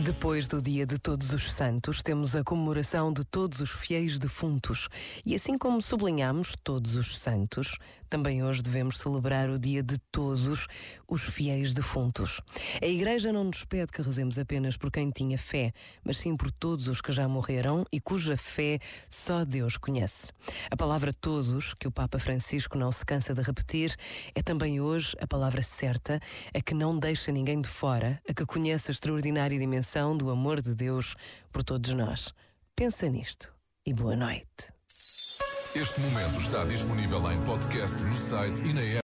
Depois do Dia de Todos os Santos, temos a comemoração de todos os fiéis defuntos. E assim como sublinhamos todos os santos, também hoje devemos celebrar o dia de todos os fiéis defuntos. A Igreja não nos pede que rezemos apenas por quem tinha fé, mas sim por todos os que já morreram e cuja fé só Deus conhece. A palavra todos, que o Papa Francisco não se cansa de repetir, é também hoje a palavra certa, a que não deixa ninguém de fora, a que conhece a extraordinária dimensão do amor de Deus por todos nós. Pensa nisto e boa noite. Este momento está disponível em podcast no site e na app.